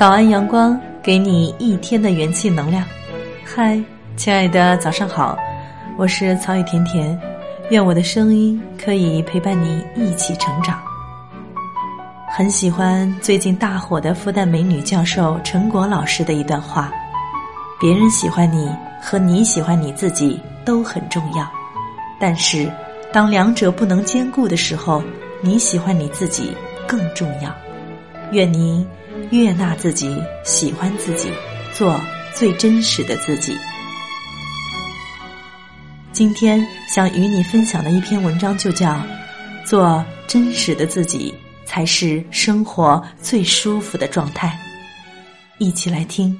早安，阳光，给你一天的元气能量。嗨，亲爱的，早上好，我是曹雨甜甜，愿我的声音可以陪伴你一起成长。很喜欢最近大火的复旦美女教授陈果老师的一段话：别人喜欢你和你喜欢你自己都很重要，但是当两者不能兼顾的时候，你喜欢你自己更重要。愿您。悦纳自己，喜欢自己，做最真实的自己。今天想与你分享的一篇文章就叫《做真实的自己才是生活最舒服的状态》，一起来听。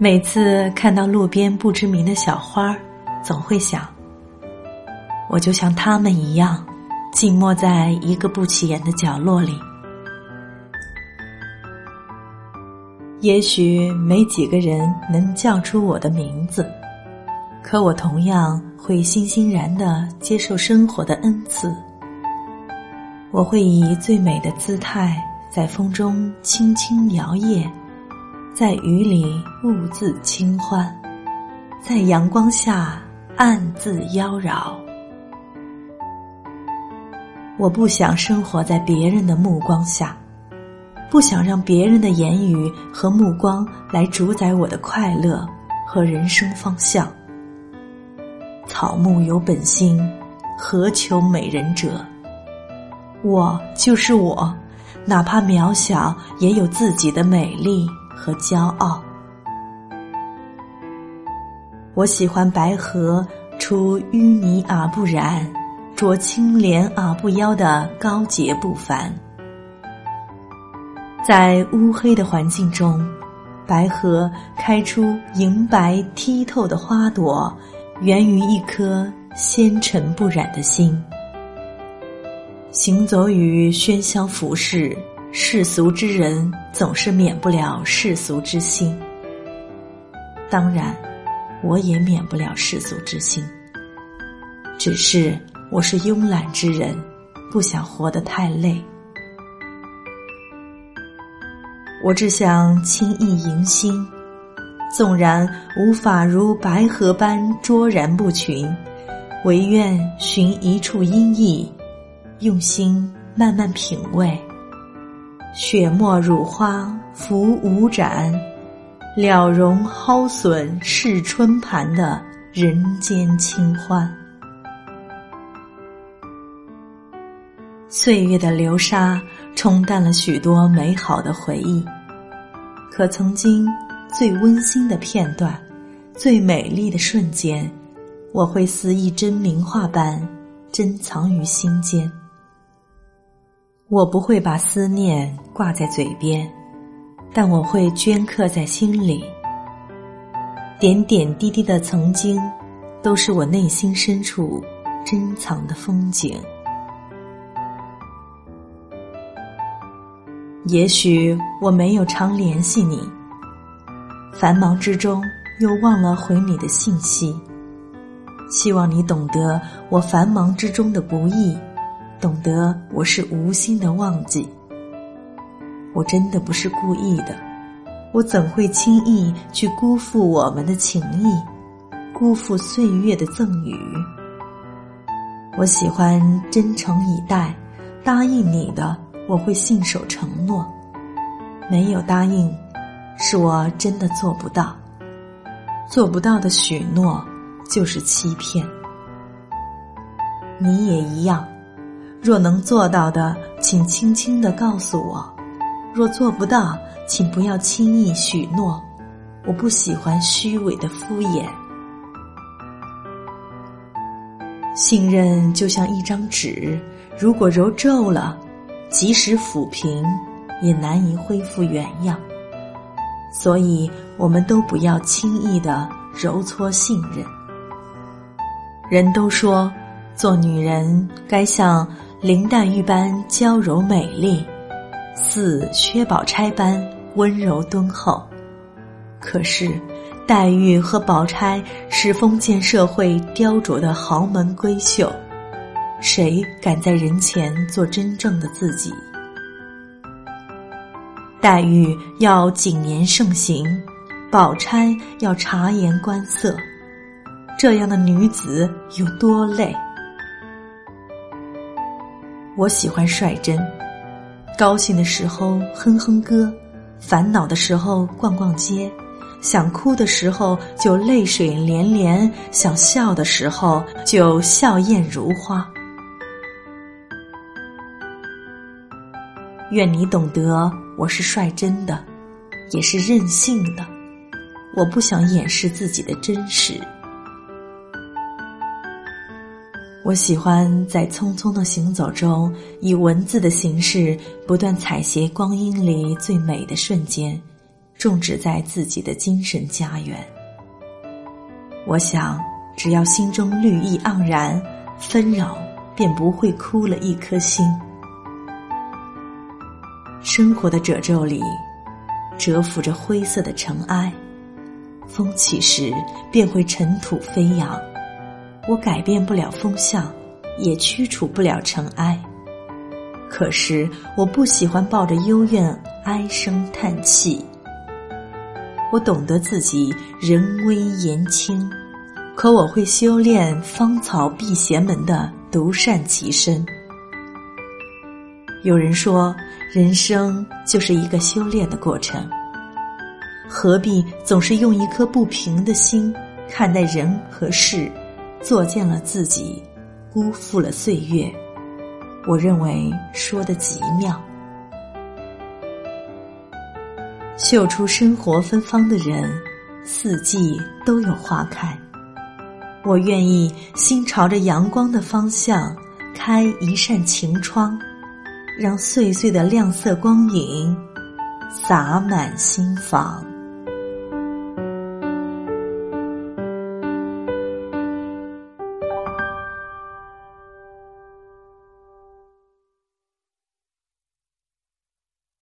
每次看到路边不知名的小花，总会想：我就像他们一样，静默在一个不起眼的角落里。也许没几个人能叫出我的名字，可我同样会欣欣然的接受生活的恩赐。我会以最美的姿态，在风中轻轻摇曳。在雨里兀自轻欢，在阳光下暗自妖娆。我不想生活在别人的目光下，不想让别人的言语和目光来主宰我的快乐和人生方向。草木有本心，何求美人者？我就是我，哪怕渺小，也有自己的美丽。和骄傲，我喜欢白河出淤泥而不染，濯清涟而不妖的高洁不凡。在乌黑的环境中，白河开出银白剔透的花朵，源于一颗纤尘不染的心。行走于喧嚣浮世。世俗之人总是免不了世俗之心，当然，我也免不了世俗之心。只是我是慵懒之人，不想活得太累。我只想轻易迎新，纵然无法如白鹤般卓然不群，唯愿寻一处阴翳，用心慢慢品味。雪沫乳花浮舞展，了容蒿笋试春盘的人间清欢。岁月的流沙冲淡了许多美好的回忆，可曾经最温馨的片段、最美丽的瞬间，我会似一帧名画般珍藏于心间。我不会把思念挂在嘴边，但我会镌刻在心里。点点滴滴的曾经，都是我内心深处珍藏的风景。也许我没有常联系你，繁忙之中又忘了回你的信息。希望你懂得我繁忙之中的不易。懂得我是无心的忘记，我真的不是故意的，我怎会轻易去辜负我们的情谊，辜负岁月的赠予？我喜欢真诚以待，答应你的我会信守承诺，没有答应，是我真的做不到，做不到的许诺就是欺骗，你也一样。若能做到的，请轻轻的告诉我；若做不到，请不要轻易许诺。我不喜欢虚伪的敷衍。信任就像一张纸，如果揉皱了，即使抚平，也难以恢复原样。所以，我们都不要轻易的揉搓信任。人都说，做女人该像。林黛玉般娇柔美丽，似薛宝钗般温柔敦厚。可是，黛玉和宝钗是封建社会雕琢的豪门闺秀，谁敢在人前做真正的自己？黛玉要谨言慎行，宝钗要察言观色，这样的女子有多累？我喜欢率真，高兴的时候哼哼歌，烦恼的时候逛逛街。想哭的时候就泪水连连，想笑的时候就笑靥如花。愿你懂得，我是率真的，也是任性的。我不想掩饰自己的真实。我喜欢在匆匆的行走中，以文字的形式，不断采撷光阴里最美的瞬间。种植在自己的精神家园。我想，只要心中绿意盎然，纷扰便不会枯了一颗心。生活的褶皱里，蛰伏着灰色的尘埃，风起时便会尘土飞扬。我改变不了风向，也驱除不了尘埃。可是，我不喜欢抱着幽怨唉声叹气。我懂得自己人微言轻，可我会修炼芳草辟邪门的独善其身。有人说，人生就是一个修炼的过程，何必总是用一颗不平的心看待人和事，作践了自己，辜负了岁月？我认为说的极妙。嗅出生活芬芳的人，四季都有花开。我愿意心朝着阳光的方向，开一扇晴窗，让碎碎的亮色光影洒满心房。